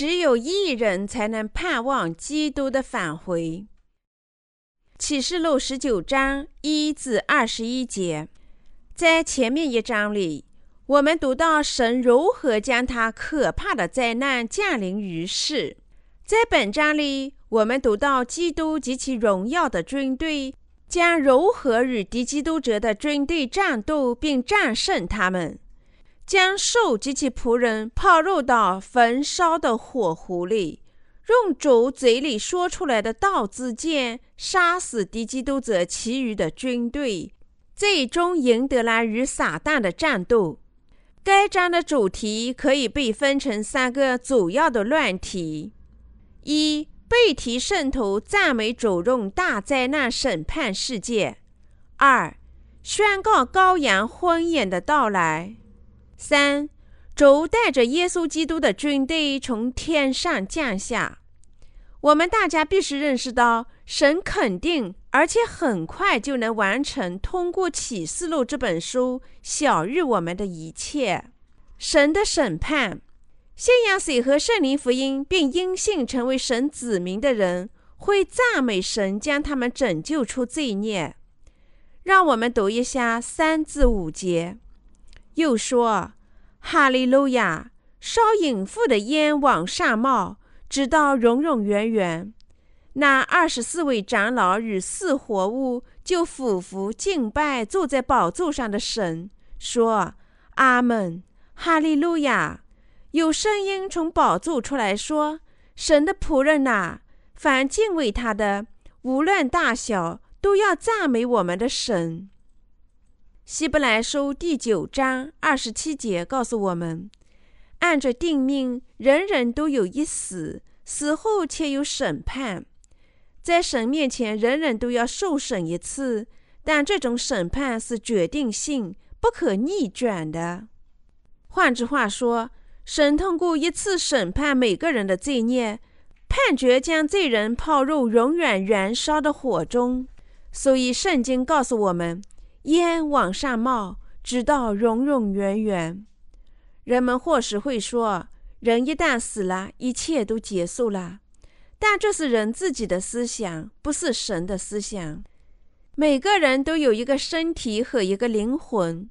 只有一人才能盼望基督的返回。启示录十九章一至二十一节，在前面一章里，我们读到神如何将他可怕的灾难降临于世。在本章里，我们读到基督及其荣耀的军队将如何与敌基督者的军队战斗，并战胜他们，将兽及其仆人抛入到焚烧的火湖里，用主嘴里说出来的道之剑杀死敌基督者其余的军队，最终赢得了与撒旦的战斗。该章的主题可以被分成三个主要的论题。一被提圣徒赞美主用大灾难审判世界；二宣告羔羊婚宴的到来；三主带着耶稣基督的军队从天上降下。我们大家必须认识到，神肯定而且很快就能完成通过启示录这本书晓谕我们的一切。神的审判。信仰水和圣灵福音，并因信成为神子民的人，会赞美神将他们拯救出罪孽。让我们读一下三至五节。又说：“哈利路亚！烧引妇的烟往上冒，直到永永远远。”那二十四位长老与四活物就俯伏敬拜坐在宝座上的神，说：“阿门！哈利路亚！”有声音从宝座出来说：“神的仆人呐，凡敬畏他的，无论大小，都要赞美我们的神。”希伯来书第九章二十七节告诉我们：“按着定命，人人都有一死，死后且有审判。在神面前，人人都要受审一次，但这种审判是决定性、不可逆转的。换句话说。”神通过一次审判每个人的罪孽，判决将罪人抛入永远燃烧的火中。所以圣经告诉我们：烟往上冒，直到永永远远。人们或许会说，人一旦死了，一切都结束了。但这是人自己的思想，不是神的思想。每个人都有一个身体和一个灵魂，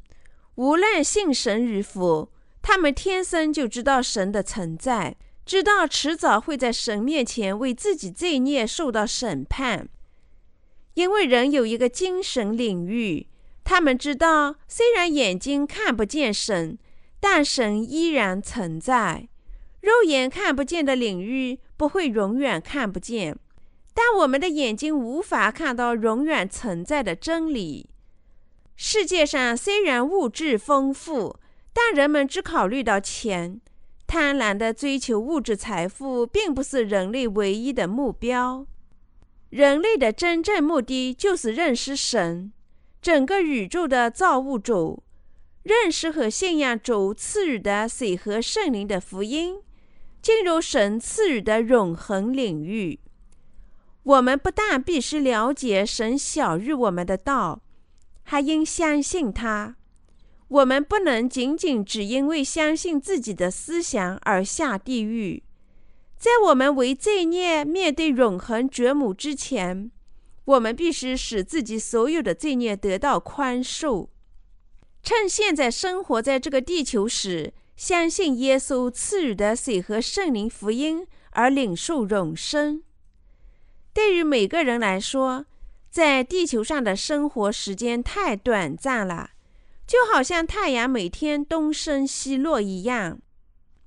无论信神与否。他们天生就知道神的存在，知道迟早会在神面前为自己罪孽受到审判。因为人有一个精神领域，他们知道，虽然眼睛看不见神，但神依然存在。肉眼看不见的领域不会永远看不见，但我们的眼睛无法看到永远存在的真理。世界上虽然物质丰富，但人们只考虑到钱，贪婪的追求物质财富，并不是人类唯一的目标。人类的真正目的就是认识神，整个宇宙的造物主，认识和信仰主赐予的水和圣灵的福音，进入神赐予的永恒领域。我们不但必须了解神晓谕我们的道，还应相信他。我们不能仅仅只因为相信自己的思想而下地狱。在我们为罪孽面对永恒绝母之前，我们必须使自己所有的罪孽得到宽恕。趁现在生活在这个地球时，相信耶稣赐予的水和圣灵福音而领受永生。对于每个人来说，在地球上的生活时间太短暂了。就好像太阳每天东升西落一样，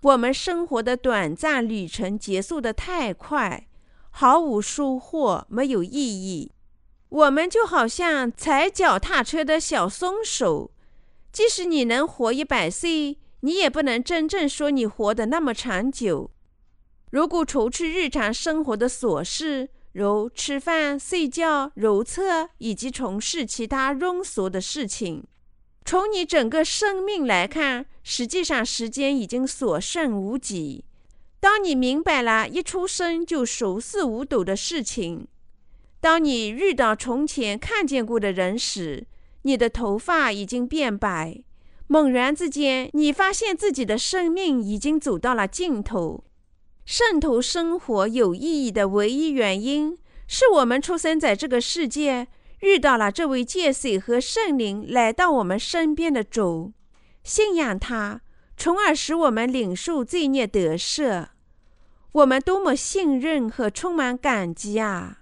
我们生活的短暂旅程结束的太快，毫无收获，没有意义。我们就好像踩脚踏车的小松鼠，即使你能活一百岁，你也不能真正说你活得那么长久。如果除去日常生活的琐事，如吃饭、睡觉、如厕以及从事其他庸俗的事情。从你整个生命来看，实际上时间已经所剩无几。当你明白了一出生就熟视无睹的事情，当你遇到从前看见过的人时，你的头发已经变白。猛然之间，你发现自己的生命已经走到了尽头。圣徒生活有意义的唯一原因，是我们出生在这个世界，遇到了这位借水和圣灵来到我们身边的主，信仰他，从而使我们领受罪孽得赦。我们多么信任和充满感激啊！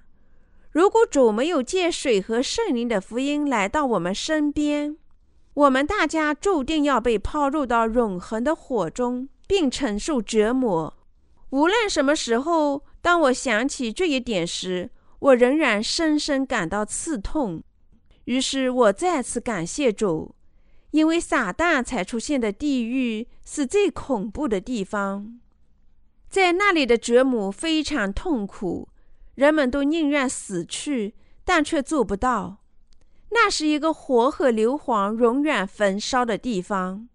如果主没有借水和圣灵的福音来到我们身边，我们大家注定要被抛入到永恒的火中，并承受折磨。无论什么时候，当我想起这一点时，我仍然深深感到刺痛。于是我再次感谢主，因为撒旦才出现的地狱是最恐怖的地方。在那里的折磨非常痛苦，人们都宁愿死去，但却做不到。那是一个火和硫磺永远焚烧的地方。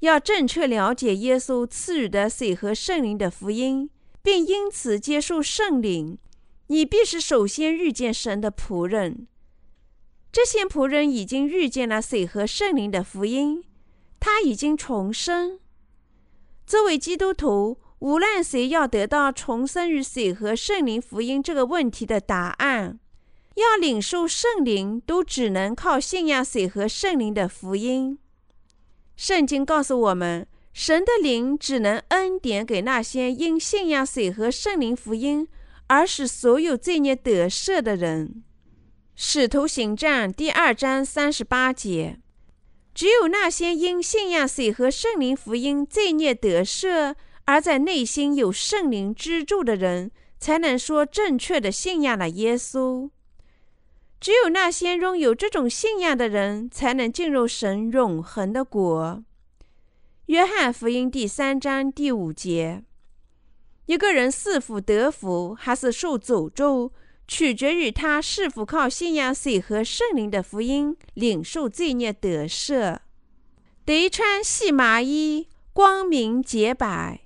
要正确了解耶稣赐予的水和圣灵的福音，并因此接受圣灵，你必须首先遇见神的仆人。这些仆人已经遇见了水和圣灵的福音，他已经重生。作为基督徒。无论谁要得到重生于水和圣灵福音这个问题的答案，要领受圣灵，都只能靠信仰水和圣灵的福音。圣经告诉我们，神的灵只能恩典给那些因信仰水和圣灵福音而使所有罪孽得赦的人。使徒行传第二章三十八节：只有那些因信仰水和圣灵福音罪孽得赦。而在内心有圣灵支柱的人，才能说正确的信仰了耶稣。只有那些拥有这种信仰的人，才能进入神永恒的国。约翰福音第三章第五节：一个人是否得福，还是受诅咒，取决于他是否靠信仰水和圣灵的福音，领受罪孽得赦。得穿细麻衣，光明洁白。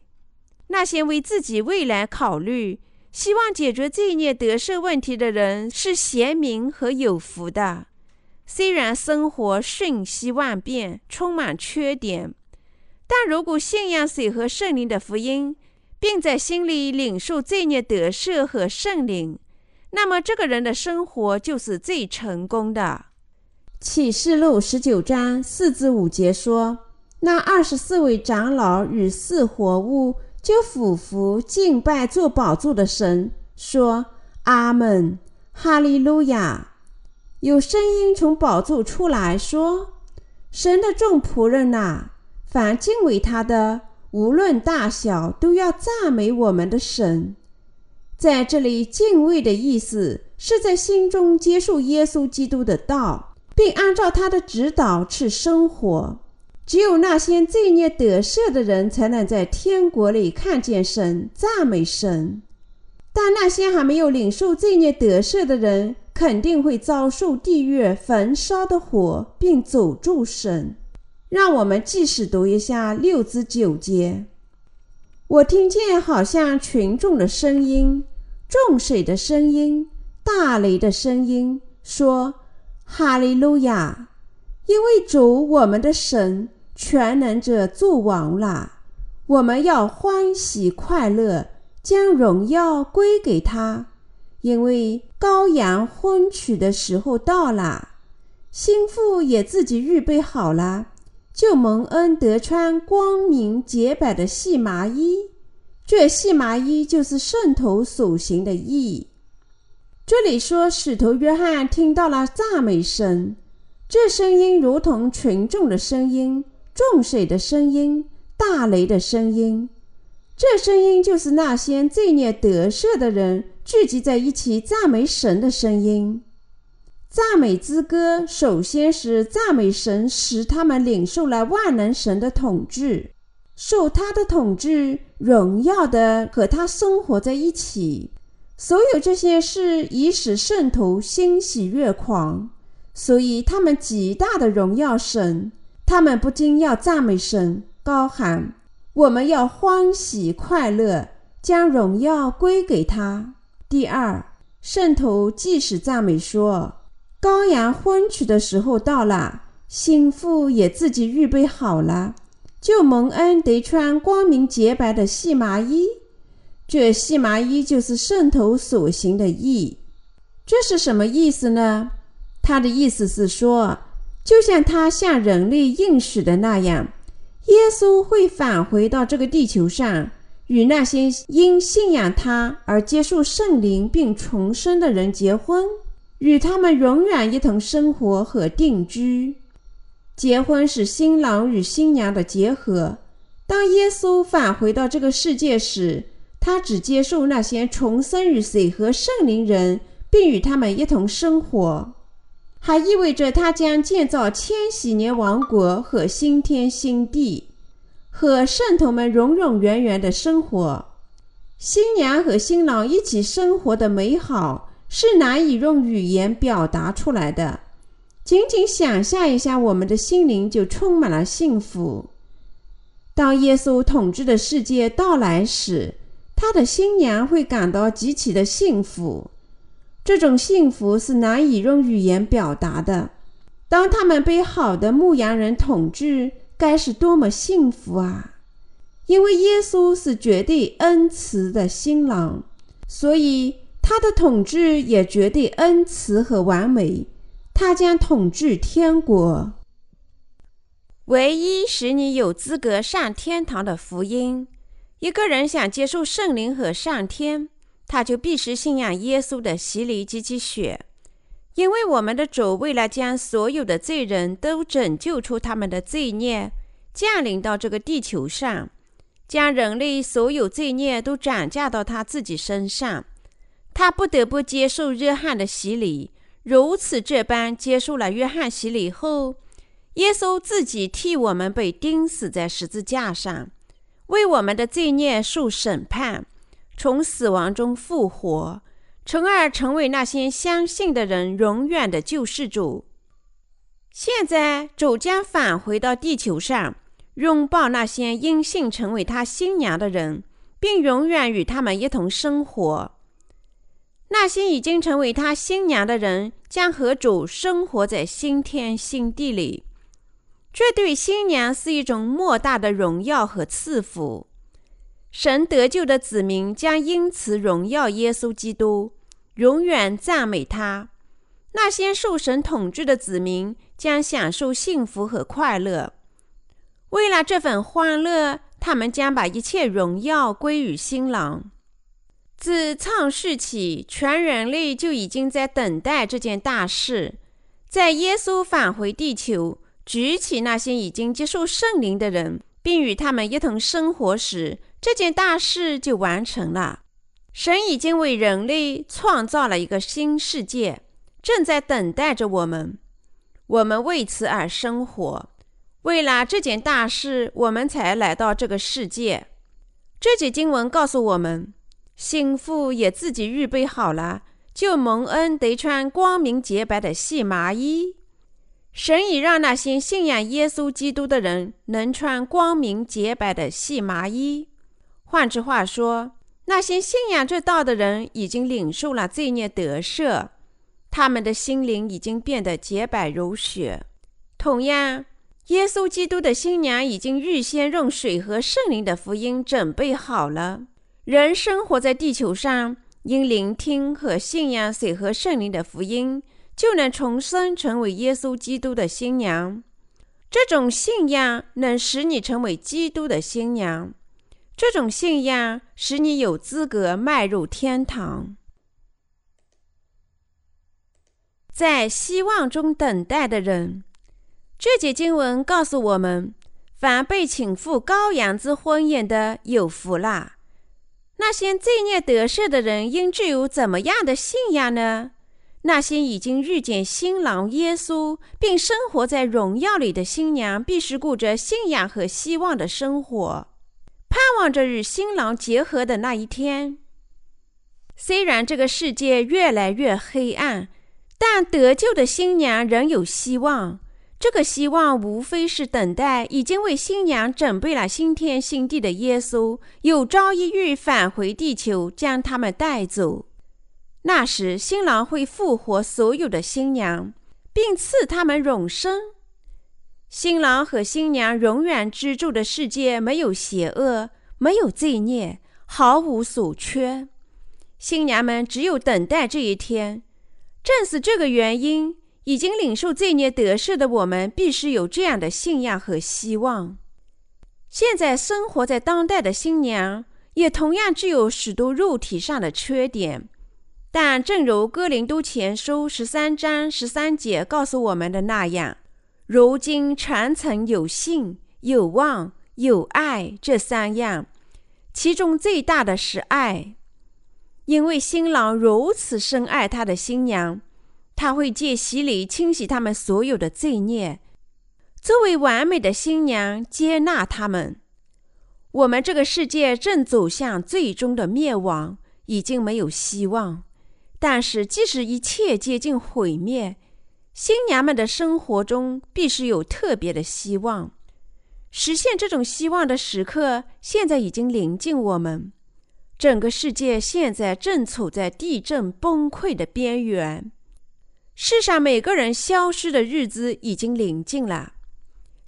那些为自己未来考虑、希望解决罪孽得赦问题的人是贤明和有福的。虽然生活瞬息万变、充满缺点，但如果信仰水和圣灵的福音，并在心里领受罪孽得赦和圣灵，那么这个人的生活就是最成功的。启示录十九章四至五节说：“那二十四位长老与四活物。”就俯伏敬拜做宝座的神，说：“阿门，哈利路亚！”有声音从宝座出来说：“神的众仆人呐，凡敬畏他的，无论大小，都要赞美我们的神。”在这里，敬畏的意思是在心中接受耶稣基督的道，并按照他的指导去生活。只有那些罪孽得赦的人，才能在天国里看见神、赞美神。但那些还没有领受罪孽得赦的人，肯定会遭受地狱焚烧的火，并诅咒神。让我们继续读一下六至九节。我听见好像群众的声音、众水的声音、大雷的声音，说：“哈利路亚！因为主我们的神。”全能者作王了，我们要欢喜快乐，将荣耀归给他，因为羔羊婚娶的时候到了，心腹也自己预备好了，就蒙恩得穿光明洁白的细麻衣。这细麻衣就是圣徒所行的义。这里说，使徒约翰听到了赞美声，这声音如同群众的声音。众水的声音，大雷的声音，这声音就是那些罪孽得赦的人聚集在一起赞美神的声音。赞美之歌，首先是赞美神，使他们领受了万能神的统治，受他的统治，荣耀的和他生活在一起。所有这些事已使圣徒欣喜若狂，所以他们极大的荣耀神。他们不禁要赞美神，高喊：“我们要欢喜快乐，将荣耀归给他。”第二，圣徒即使赞美说：“羔羊婚娶的时候到了，心腹也自己预备好了，就蒙恩得穿光明洁白的细麻衣。”这细麻衣就是圣徒所行的义。这是什么意思呢？他的意思是说，就像他向人类应许的那样，耶稣会返回到这个地球上，与那些因信仰他而接受圣灵并重生的人结婚，与他们永远一同生活和定居。结婚是新郎与新娘的结合。当耶稣返回到这个世界时，他只接受那些重生于水和圣灵人，并与他们一同生活，还意味着他将建造千禧年王国和新天新地，和圣徒们永永远远的生活。新娘和新郎一起生活的美好是难以用语言表达出来的，仅仅想象一下，我们的心灵就充满了幸福。当耶稣统治的世界到来时，他的新娘会感到极其的幸福，这种幸福是难以用语言表达的。当他们被好的牧羊人统治，该是多么幸福啊！因为耶稣是绝对恩慈的新郎，所以他的统治也绝对恩慈和完美。他将统治天国。唯一使你有资格上天堂的福音。一个人想接受圣灵和上天，他就必须信仰耶稣的洗礼及其血，因为我们的主为了将所有的罪人都拯救出他们的罪孽，降临到这个地球上，将人类所有罪孽都转嫁到他自己身上。他不得不接受约翰的洗礼，如此这般接受了约翰洗礼后，耶稣自己替我们被钉死在十字架上。为我们的罪孽受审判，从死亡中复活，从而成为那些相信的人永远的救世主。现在主将返回到地球上，拥抱那些因信成为他新娘的人，并永远与他们一同生活。那些已经成为他新娘的人，将和主生活在新天新地里。这对新娘是一种莫大的荣耀和赐福，神得救的子民将因此荣耀耶稣基督，永远赞美他。那些受神统治的子民将享受幸福和快乐。为了这份欢乐，他们将把一切荣耀归于新郎。自创世起，全人类就已经在等待这件大事，在耶稣返回地球。举起那些已经接受圣灵的人，并与他们一同生活时，这件大事就完成了。神已经为人类创造了一个新世界，正在等待着我们。我们为此而生活，为了这件大事，我们才来到这个世界。这节经文告诉我们，心腹也自己预备好了，就蒙恩得穿光明洁白的细麻衣。神已让那些信仰耶稣基督的人能穿光明洁白的细麻衣。换句话说，那些信仰这道的人已经领受了罪孽得赦，他们的心灵已经变得洁白如雪。同样，耶稣基督的新娘已经预先用水和圣灵的福音准备好了。人生活在地球上，因聆听和信仰水和圣灵的福音。就能重生，成为耶稣基督的新娘。这种信仰能使你成为基督的新娘。这种信仰使你有资格迈入天堂。在希望中等待的人，这节经文告诉我们：凡被请赴羔羊之婚宴的，有福啦。那些罪孽得赦的人，应具有怎么样的信仰呢？那些已经遇见新郎耶稣并生活在荣耀里的新娘，必须过着信仰和希望的生活，盼望着与新郎结合的那一天。虽然这个世界越来越黑暗，但得救的新娘仍有希望。这个希望无非是等待已经为新娘准备了新天新地的耶稣，有朝一日返回地球，将他们带走。那时，新郎会复活所有的新娘，并赐他们永生。新郎和新娘永远居住的世界没有邪恶，没有罪孽，毫无所缺。新娘们只有等待这一天。正是这个原因，已经领受罪孽得赦的我们，必须有这样的信仰和希望。现在生活在当代的新娘，也同样具有许多肉体上的缺点。但正如《哥林都前书》十三章十三节告诉我们的那样，如今常曾有信、有望、有爱这三样，其中最大的是爱。因为新郎如此深爱他的新娘，他会借洗礼清洗他们所有的罪孽，作为完美的新娘接纳他们。我们这个世界正走向最终的灭亡，已经没有希望。但是，即使一切接近毁灭，新娘们的生活中必须有特别的希望。实现这种希望的时刻，现在已经临近我们。整个世界现在正处在地震崩溃的边缘，世上每个人消失的日子已经临近了，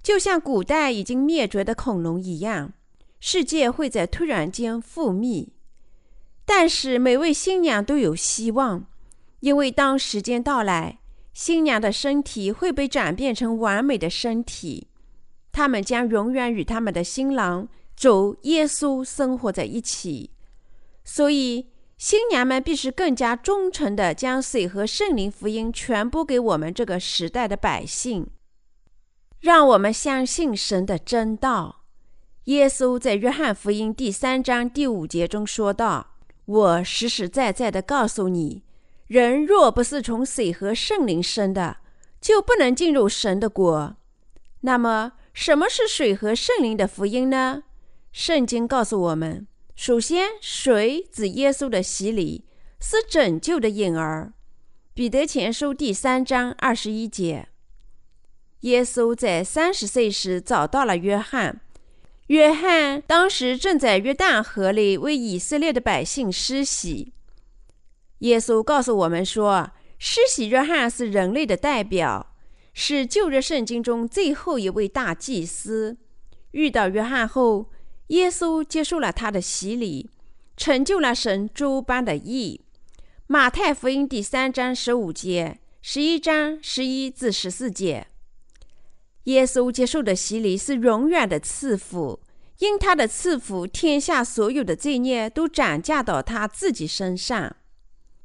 就像古代已经灭绝的恐龙一样，世界会在突然间覆灭。但是每位新娘都有希望，因为当时间到来，新娘的身体会被转变成完美的身体，他们将永远与他们的新郎主耶稣生活在一起。所以，新娘们必须更加忠诚地将水和圣灵福音传播给我们这个时代的百姓，让我们相信神的真道。耶稣在约翰福音第三章第五节中说道。我实实在在的告诉你，人若不是从水和圣灵生的，就不能进入神的国。那么，什么是水和圣灵的福音呢？圣经告诉我们，首先，水指耶稣的洗礼，是拯救的婴儿。彼得前书第三章二十一节，耶稣在三十岁时找到了约翰。约翰当时正在约旦河里为以色列的百姓施洗。耶稣告诉我们说，施洗约翰是人类的代表，是旧约圣经中最后一位大祭司。遇到约翰后，耶稣接受了他的洗礼，成就了神诸般的义。马太福音第三章十五节，十一章十一至十四节。耶稣接受的洗礼是永远的赐福，因他的赐福，天下所有的罪孽都转嫁到他自己身上。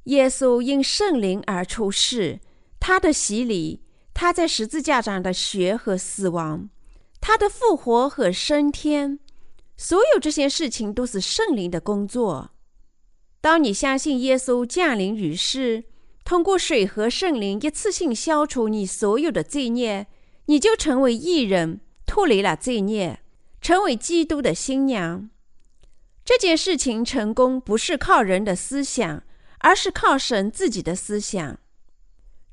耶稣因圣灵而出世，他的洗礼，他在十字架上的血和死亡，他的复活和升天，所有这些事情都是圣灵的工作。当你相信耶稣降临于世，通过水和圣灵一次性消除你所有的罪孽。你就成为艺人，脱离了罪孽，成为基督的新娘。这件事情成功不是靠人的思想，而是靠神自己的思想。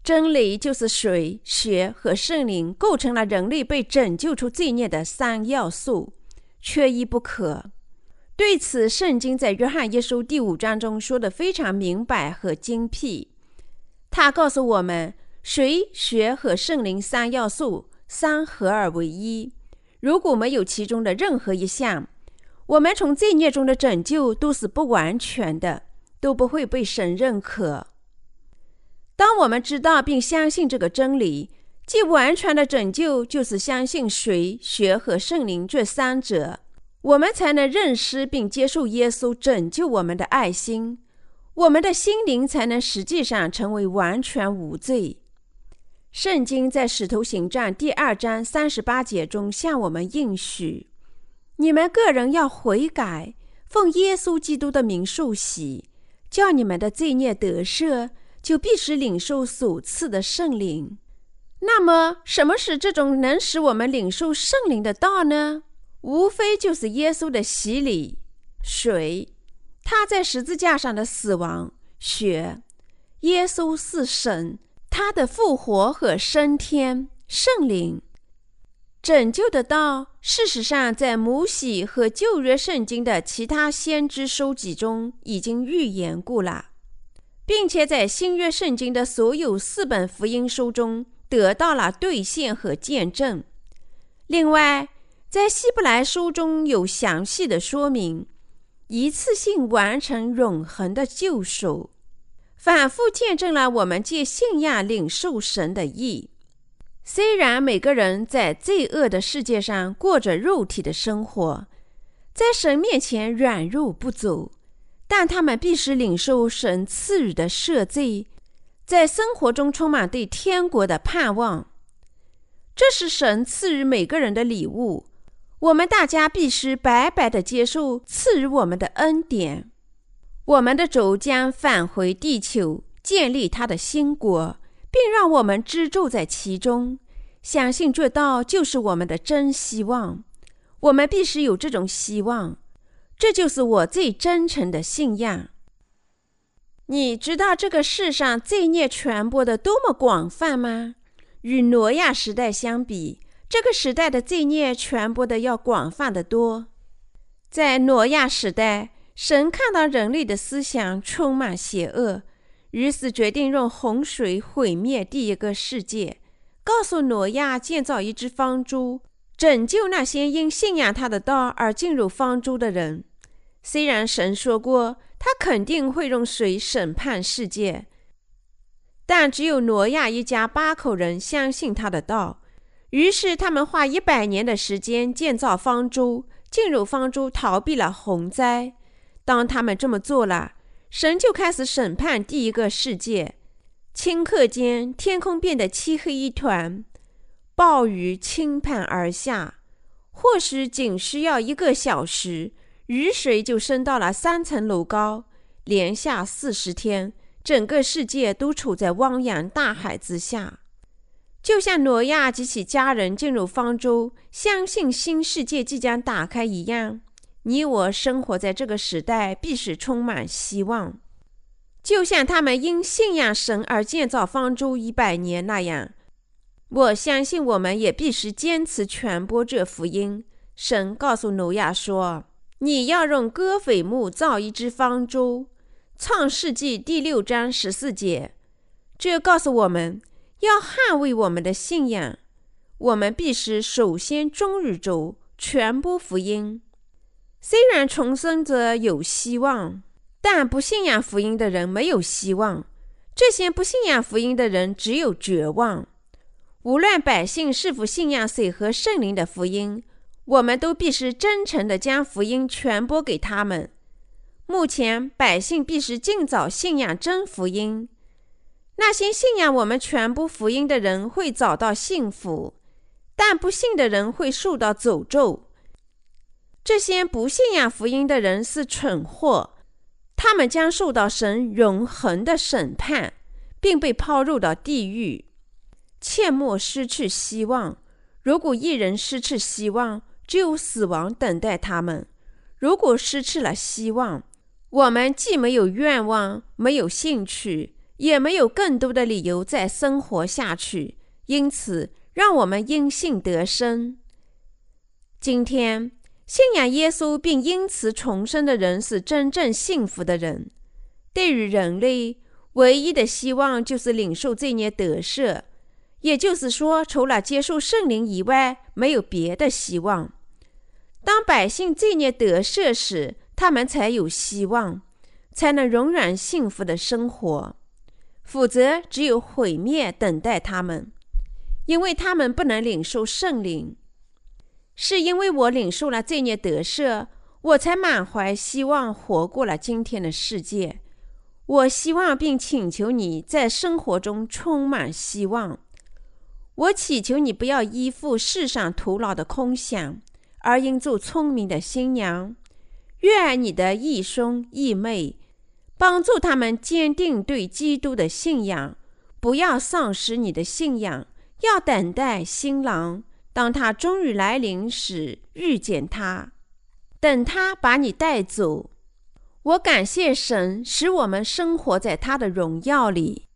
真理就是水、血和圣灵构成了人类被拯救出罪孽的三要素，缺一不可。对此，圣经在约翰一书第五章中说的非常明白和精辟。他告诉我们。水、血和圣灵三要素三合二为一，如果没有其中的任何一项，我们从罪孽中的拯救都是不完全的，都不会被神认可。当我们知道并相信这个真理，即完全的拯救就是相信水、血和圣灵这三者，我们才能认识并接受耶稣拯救我们的爱心，我们的心灵才能实际上成为完全无罪。圣经在《使徒行传》第二章三十八节中向我们应许：“你们个人要悔改，奉耶稣基督的名受洗，叫你们的罪孽得赦，就必须领受所赐的圣灵。”那么，什么是这种能使我们领受圣灵的道呢？无非就是耶稣的洗礼、水，他在十字架上的死亡、血。耶稣是神。他的复活和升天，圣灵拯救的道，事实上在摩西和旧约圣经的其他先知书籍中已经预言过了，并且在新约圣经的所有四本福音书中得到了兑现和见证。另外，在希伯来书中有详细的说明，一次性完成永恒的救赎，反复见证了我们借信仰领受神的意。虽然每个人在罪恶的世界上过着肉体的生活，在神面前软弱不足，但他们必须领受神赐予的赦罪，在生活中充满对天国的盼望。这是神赐予每个人的礼物，我们大家必须白白的接受赐予我们的恩典。我们的主将返回地球，建立他的新国。并让我们居住在其中，相信这道就是我们的真希望。我们必须有这种希望，这就是我最真诚的信仰。你知道这个世上罪孽传播的多么广泛吗？与挪亚时代相比，这个时代的罪孽传播的要广泛得多。在挪亚时代，神看到人类的思想充满邪恶。于是决定用洪水毁灭第一个世界，告诉挪亚建造一只方舟，拯救那些因信仰他的道而进入方舟的人。虽然神说过他肯定会用水审判世界，但只有挪亚一家八口人相信他的道。于是他们花一百年的时间建造方舟，进入方舟逃避了洪灾。当他们这么做了。神就开始审判第一个世界，顷刻间天空变得漆黑一团，暴雨倾盆而下。或许仅需要一个小时，雨水就升到了三层楼高。连下四十天，整个世界都处在汪洋大海之下。就像挪亚及其家人进入方舟，相信新世界即将打开一样。你我生活在这个时代，必是充满希望，就像他们因信仰神而建造方舟一百年那样。我相信我们也必须坚持传播这福音。神告诉挪亚说：“你要用戈斐木造一只方舟。”创世纪第六章十四节，这告诉我们要捍卫我们的信仰。我们必须首先忠于主，传播福音。虽然重生者有希望，但不信仰福音的人没有希望。这些不信仰福音的人只有绝望。无论百姓是否信仰水和圣灵的福音，我们都必须真诚地将福音传播给他们。目前，百姓必须尽早信仰真福音。那些信仰我们全部福音的人会找到幸福，但不信的人会受到诅咒。这些不信仰福音的人是蠢货，他们将受到神永恒的审判，并被抛入到地狱。切莫失去希望。如果一人失去希望，只有死亡等待他们。如果失去了希望，我们既没有愿望，没有兴趣，也没有更多的理由再生活下去。因此，让我们因信得生。今天。信仰耶稣并因此重生的人是真正幸福的人。对于人类，唯一的希望就是领受罪孽得赦，也就是说，除了接受圣灵以外，没有别的希望。当百姓罪孽得赦时，他们才有希望，才能永远幸福的生活；否则，只有毁灭等待他们，因为他们不能领受圣灵。是因为我领受了罪孽得赦，我才满怀希望活过了今天的世界。我希望并请求你在生活中充满希望。我祈求你不要依附世上徒劳的空想，而应做聪明的新娘。愿你的义兄义妹帮助他们坚定对基督的信仰，不要丧失你的信仰，要等待新郎。当他终于来临时，遇见他，等他把你带走。我感谢神，使我们生活在他的荣耀里。